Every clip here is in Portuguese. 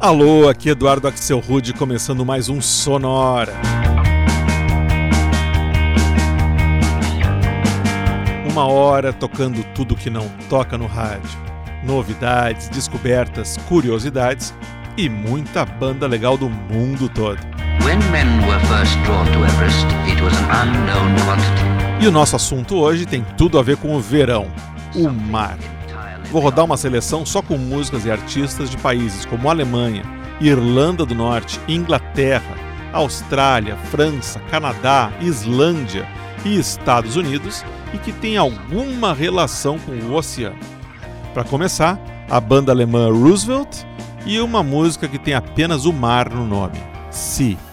Alô, aqui Eduardo Axel Rude começando mais um Sonora. Uma hora tocando tudo que não toca no rádio. Novidades, descobertas, curiosidades e muita banda legal do mundo todo. E o nosso assunto hoje tem tudo a ver com o verão, o mar. Vou rodar uma seleção só com músicas e artistas de países como Alemanha, Irlanda do Norte, Inglaterra, Austrália, França, Canadá, Islândia e Estados Unidos e que tem alguma relação com o oceano. Para começar, a banda alemã Roosevelt e uma música que tem apenas o mar no nome, Sea.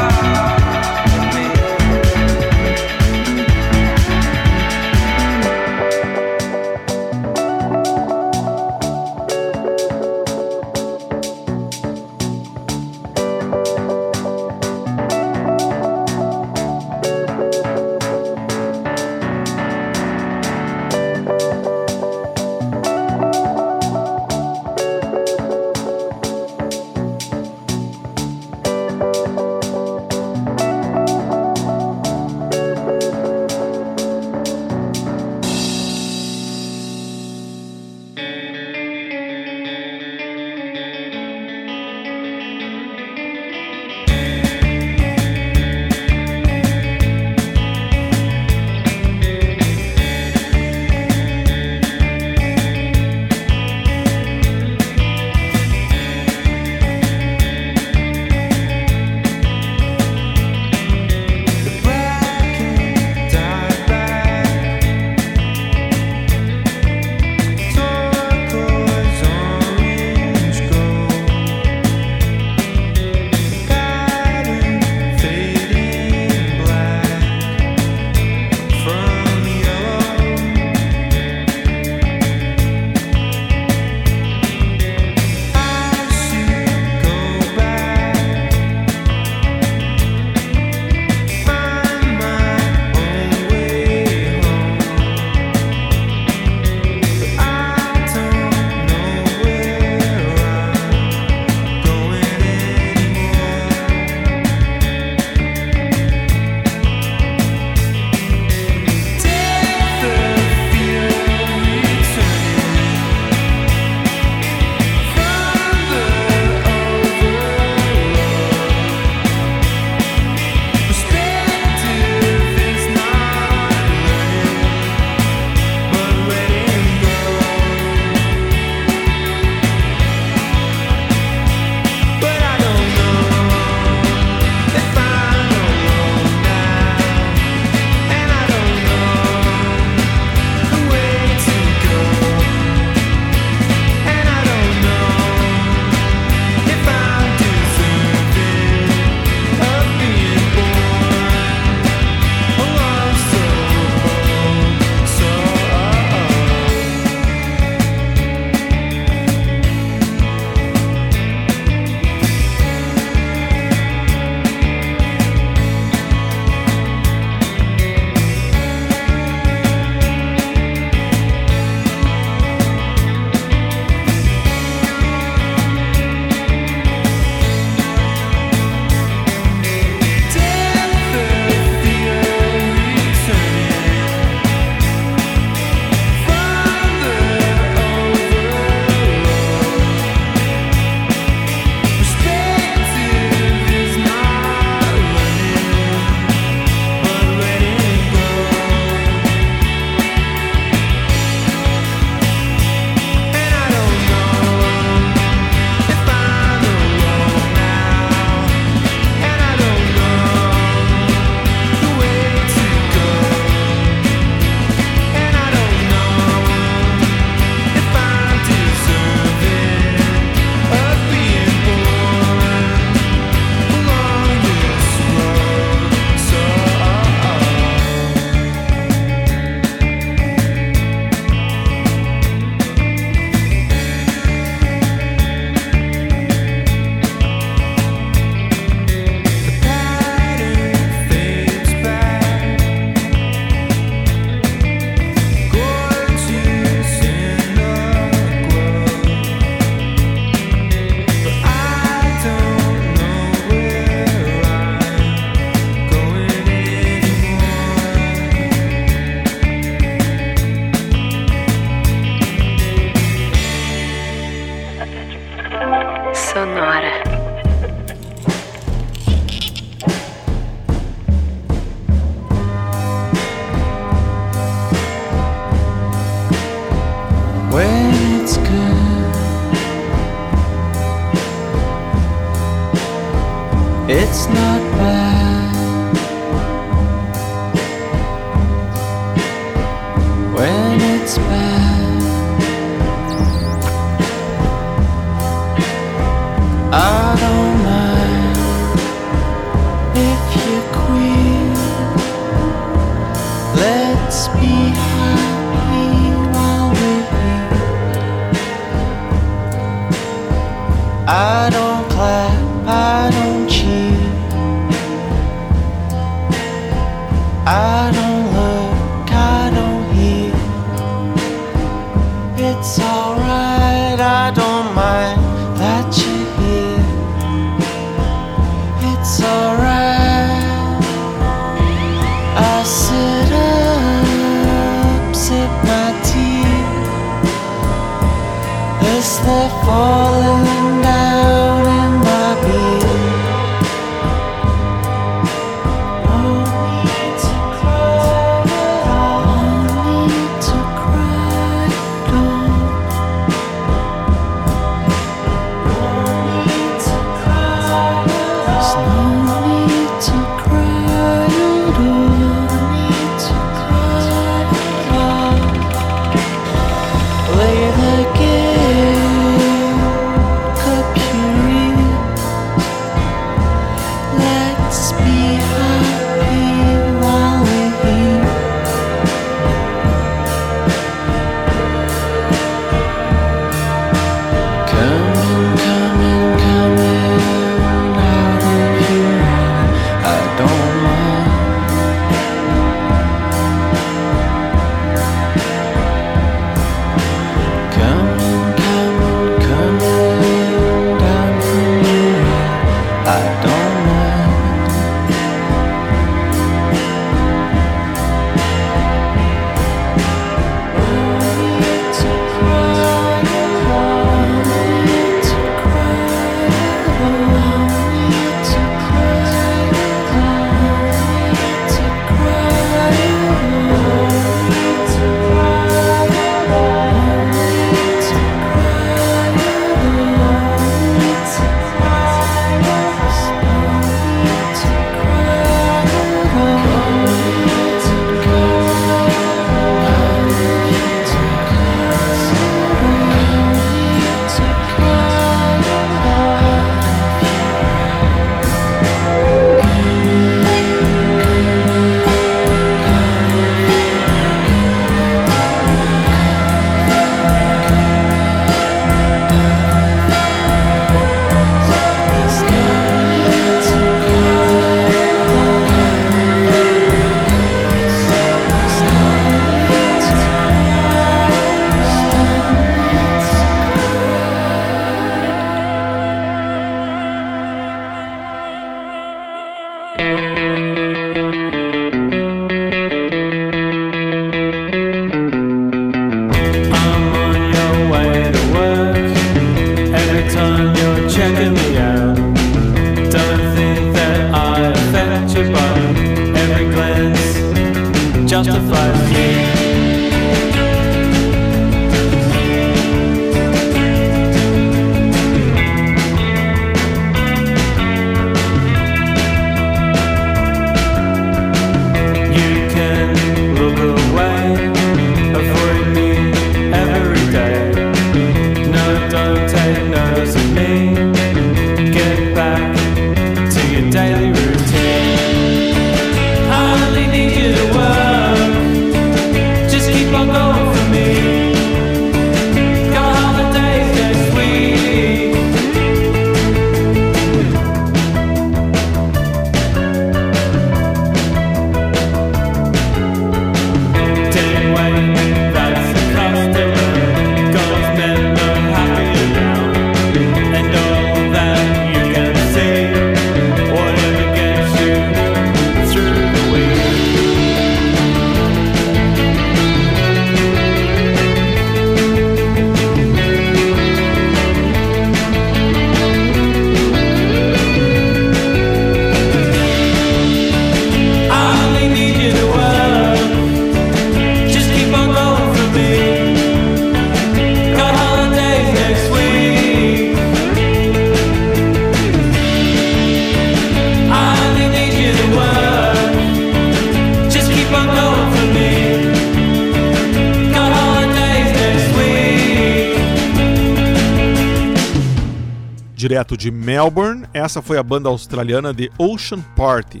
Direto de Melbourne, essa foi a banda australiana The Ocean Party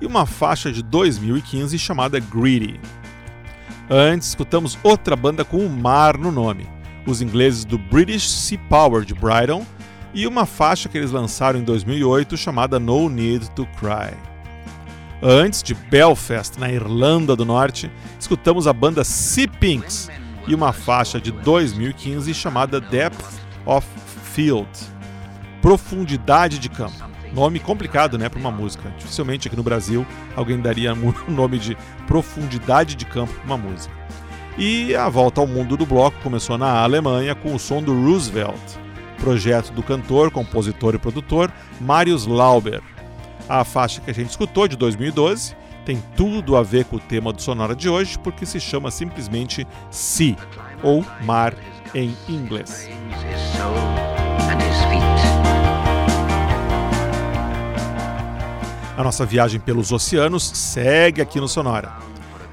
e uma faixa de 2015 chamada Greedy. Antes, escutamos outra banda com o mar no nome, os ingleses do British Sea Power de Brighton, e uma faixa que eles lançaram em 2008 chamada No Need to Cry. Antes de Belfast, na Irlanda do Norte, escutamos a banda Sea Pinks e uma faixa de 2015 chamada Depth of Field profundidade de campo. Nome complicado, né, para uma música. Dificilmente aqui no Brasil alguém daria o nome de profundidade de campo para uma música. E a volta ao mundo do bloco começou na Alemanha com o som do Roosevelt, projeto do cantor, compositor e produtor Marius Lauber. A faixa que a gente escutou de 2012 tem tudo a ver com o tema do Sonora de hoje, porque se chama simplesmente Sea, ou Mar em inglês. A nossa viagem pelos oceanos segue aqui no Sonora.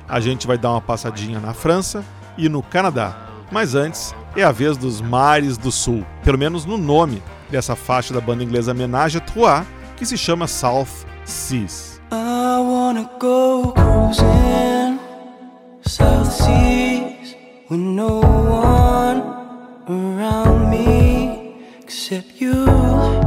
A gente vai dar uma passadinha na França e no Canadá, mas antes é a vez dos mares do sul, pelo menos no nome dessa faixa da banda inglesa Menage à Trois, que se chama South Seas. South Seas, with no one around me except you,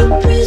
you be?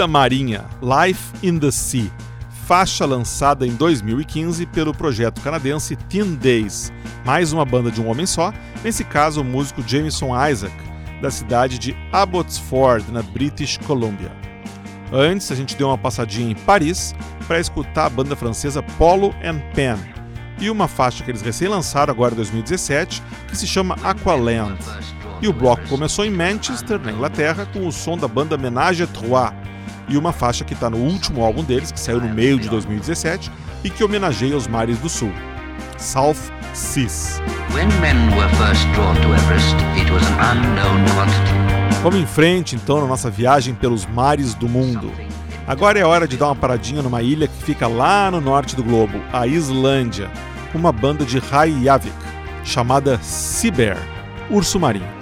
Vida Marinha Life in the Sea, faixa lançada em 2015 pelo projeto canadense Teen Days, mais uma banda de um homem só, nesse caso o músico Jameson Isaac, da cidade de Abbotsford, na British Columbia. Antes, a gente deu uma passadinha em Paris para escutar a banda francesa Polo and Pen e uma faixa que eles recém lançaram agora em 2017, que se chama Aqualand. E o bloco começou em Manchester, na Inglaterra, com o som da banda Menage Trois e uma faixa que está no último álbum deles, que saiu no meio de 2017 e que homenageia os mares do sul, South Seas. Vamos em frente então na nossa viagem pelos mares do mundo. Agora é hora de dar uma paradinha numa ilha que fica lá no norte do globo, a Islândia, uma banda de Reykjavik chamada Seabear, urso marinho.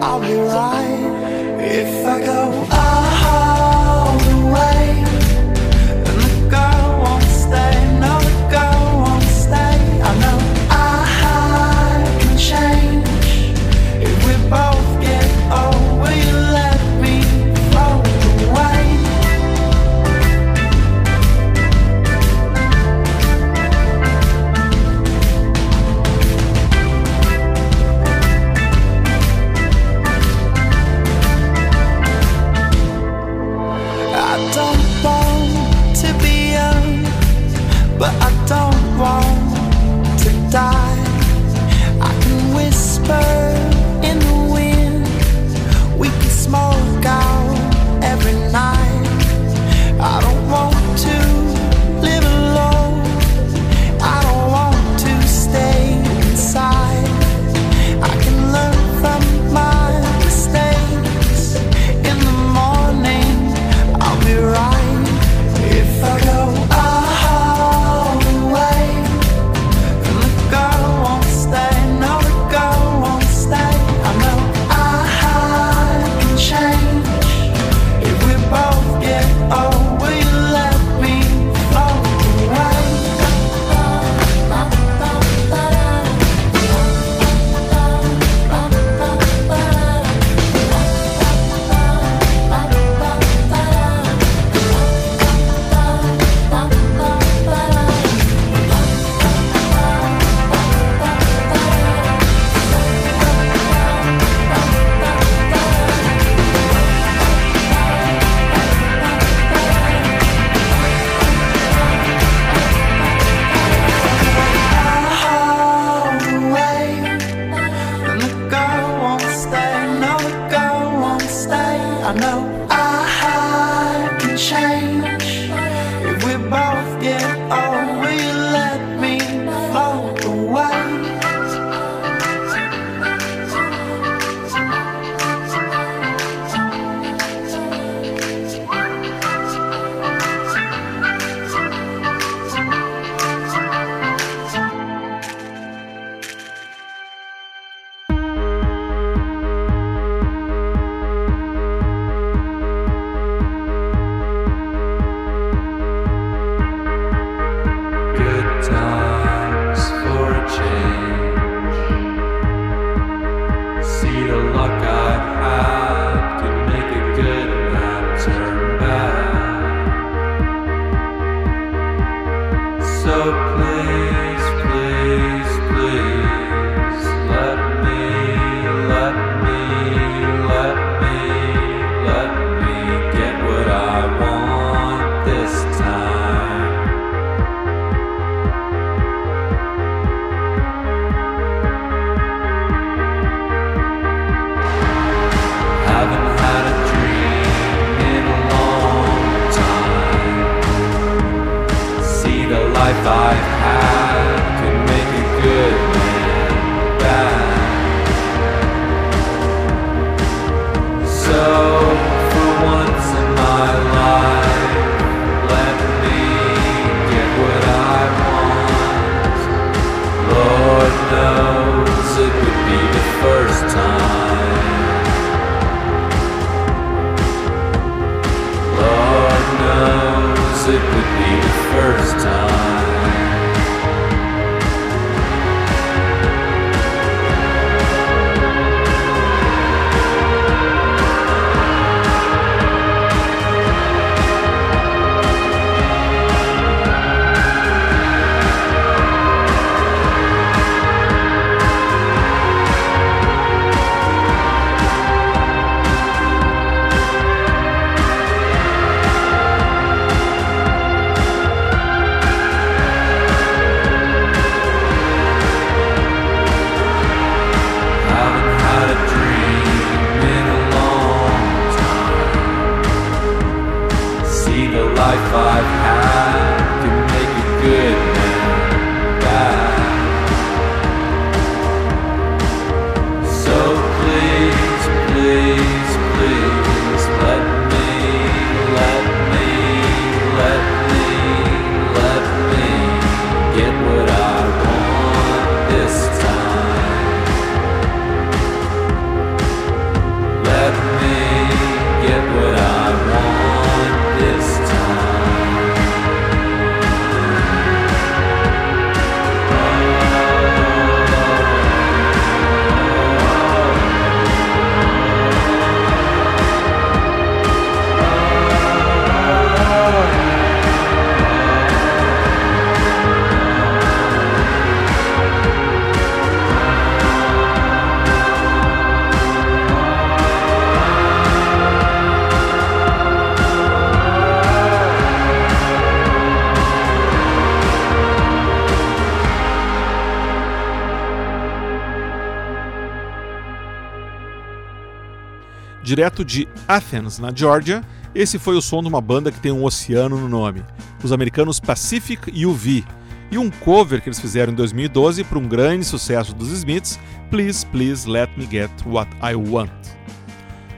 I'll be right. If I go Direto de Athens, na Georgia, esse foi o som de uma banda que tem um oceano no nome, os americanos Pacific UV, e um cover que eles fizeram em 2012 para um grande sucesso dos Smiths, Please Please Let Me Get What I Want.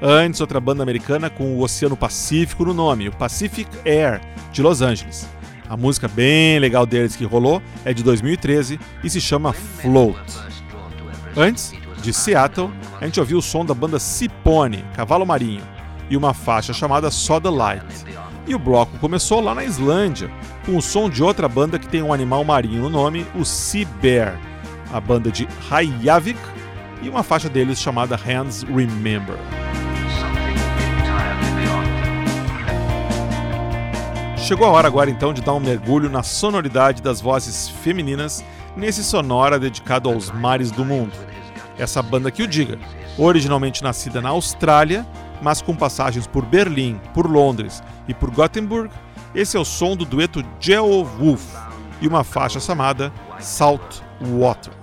Antes, outra banda americana com o Oceano Pacífico no nome, o Pacific Air, de Los Angeles. A música bem legal deles que rolou é de 2013 e se chama Float. Antes, de Seattle, a gente ouviu o som da banda Cipone, Cavalo Marinho, e uma faixa chamada Soda Light. E o bloco começou lá na Islândia, com o som de outra banda que tem um animal marinho no nome, o Sea Bear, a banda de Hayavik, e uma faixa deles chamada Hands Remember. Chegou a hora agora então de dar um mergulho na sonoridade das vozes femininas nesse sonora dedicado aos mares do mundo. Essa banda que o diga, originalmente nascida na Austrália, mas com passagens por Berlim, por Londres e por Gothenburg, esse é o som do dueto Geo Wolf e uma faixa chamada Salt Water.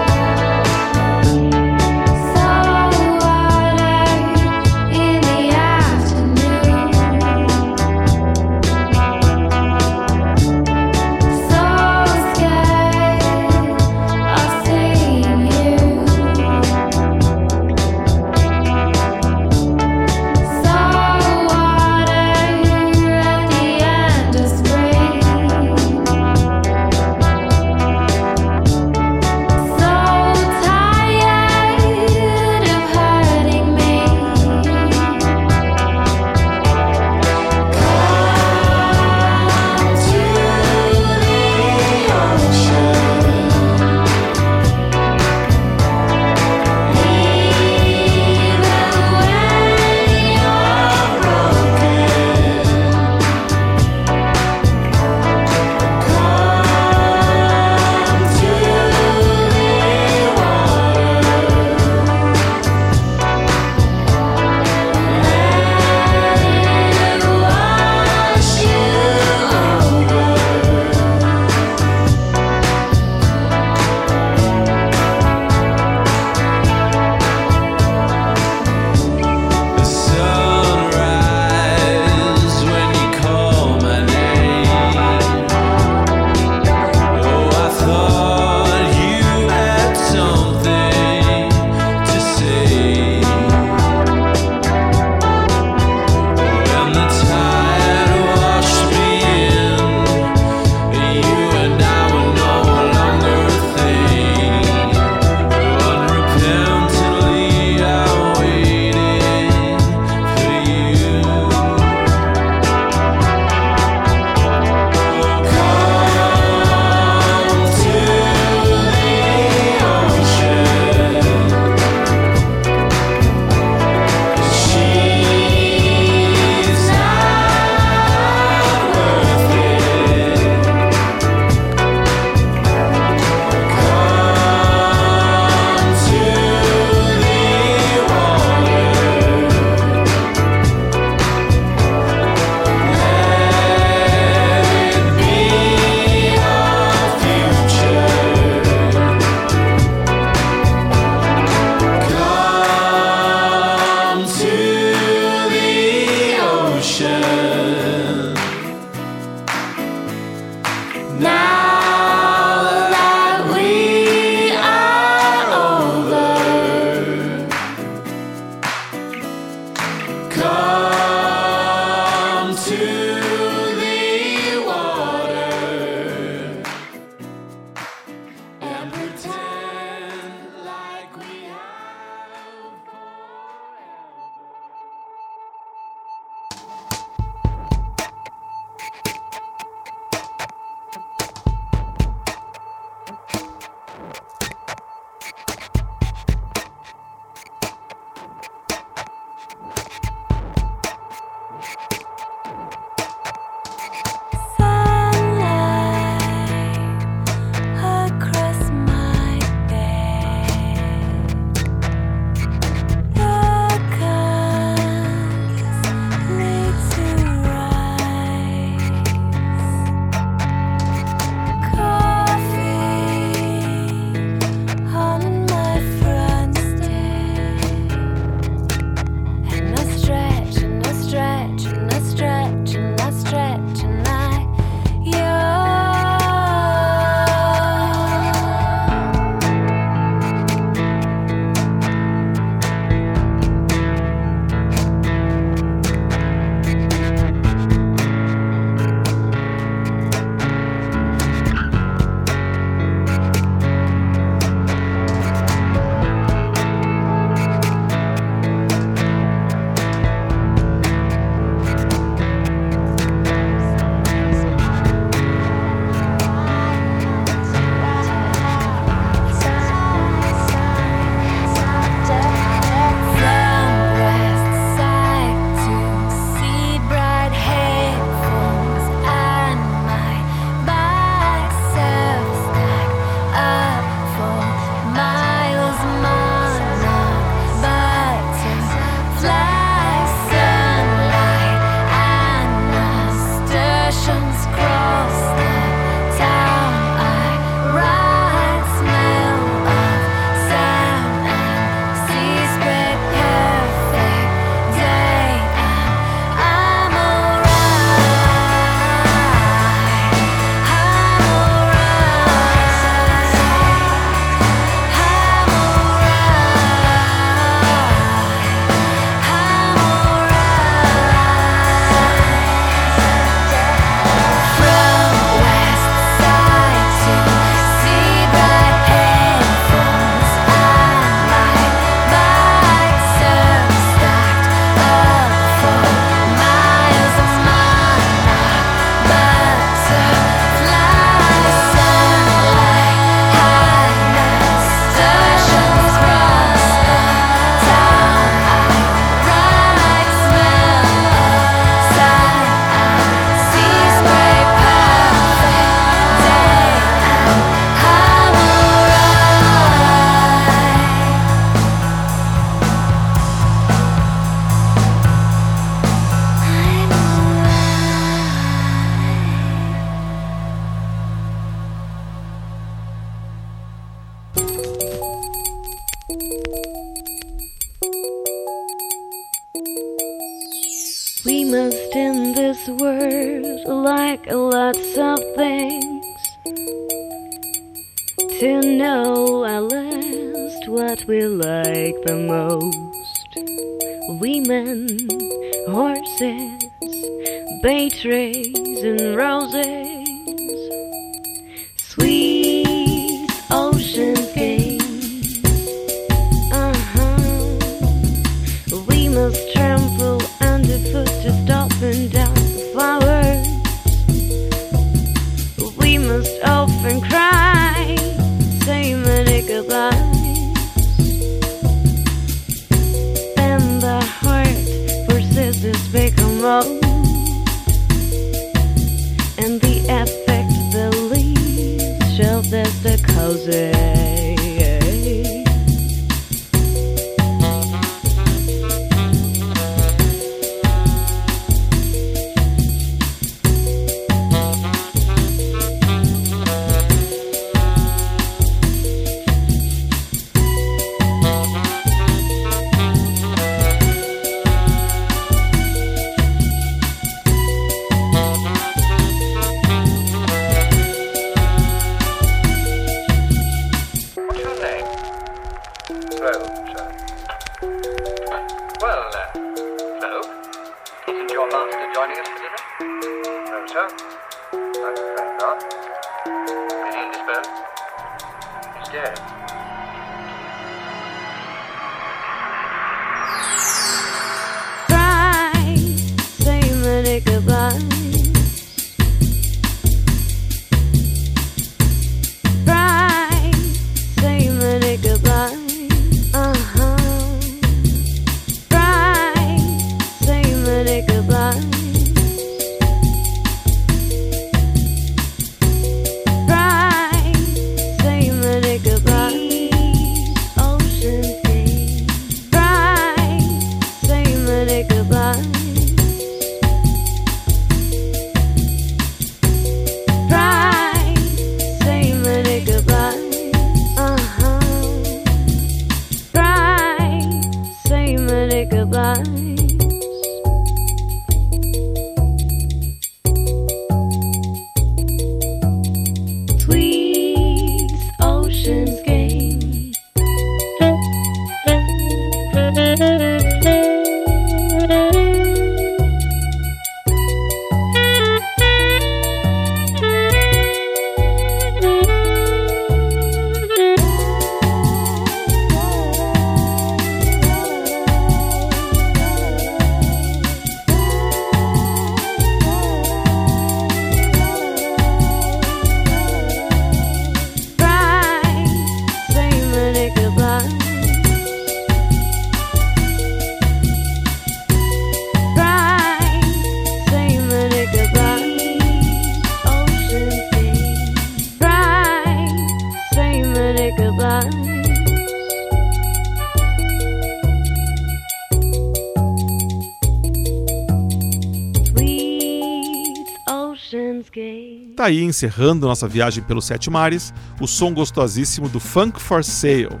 Aí encerrando nossa viagem pelos sete mares, o som gostosíssimo do Funk for Sale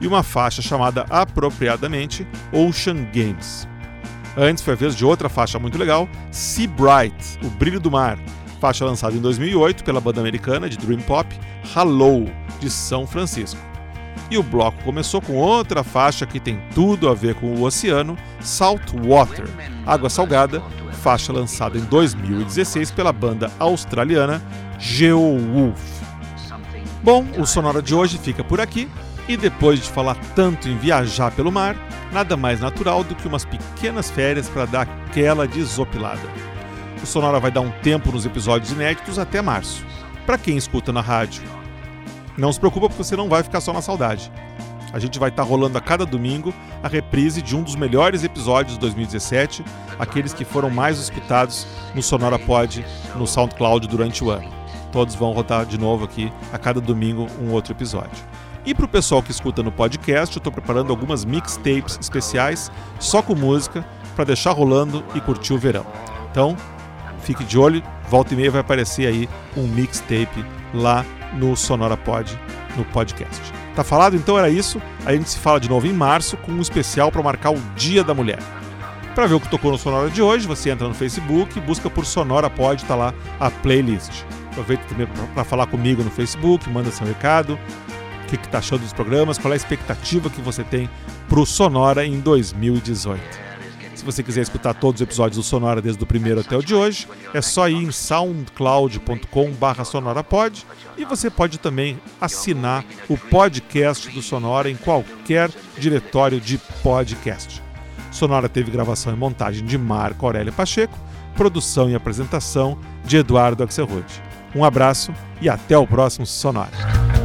e uma faixa chamada apropriadamente Ocean Games. Antes foi a vez de outra faixa muito legal, Sea Bright, O Brilho do Mar, faixa lançada em 2008 pela banda americana de Dream Pop Hello, de São Francisco. E o bloco começou com outra faixa que tem tudo a ver com o oceano, Salt Water, Água Salgada, faixa lançada em 2016 pela banda australiana Geowolf. Bom, o Sonora de hoje fica por aqui, e depois de falar tanto em viajar pelo mar, nada mais natural do que umas pequenas férias para dar aquela desopilada. O Sonora vai dar um tempo nos episódios inéditos até março. Para quem escuta na rádio, não se preocupa porque você não vai ficar só na saudade. A gente vai estar rolando a cada domingo a reprise de um dos melhores episódios de 2017, aqueles que foram mais escutados no Sonora Pod, no SoundCloud durante o ano. Todos vão rodar de novo aqui a cada domingo um outro episódio. E para o pessoal que escuta no podcast, eu estou preparando algumas mixtapes especiais só com música para deixar rolando e curtir o verão. Então, fique de olho, volta e meia vai aparecer aí um mixtape lá no Sonora Pod, no podcast. Tá falado? Então era isso. A gente se fala de novo em março com um especial para marcar o Dia da Mulher. Para ver o que tocou no Sonora de hoje, você entra no Facebook, busca por Sonora Pod, tá lá a playlist. Aproveita também para falar comigo no Facebook, manda seu recado, o que, que tá achando dos programas, qual é a expectativa que você tem pro Sonora em 2018. Se você quiser escutar todos os episódios do Sonora desde o primeiro até o de hoje, é só ir em soundcloud.com sonorapod e você pode também assinar o podcast do Sonora em qualquer diretório de podcast. Sonora teve gravação e montagem de Marco Aurélio Pacheco, produção e apresentação de Eduardo Axelrod. Um abraço e até o próximo Sonora.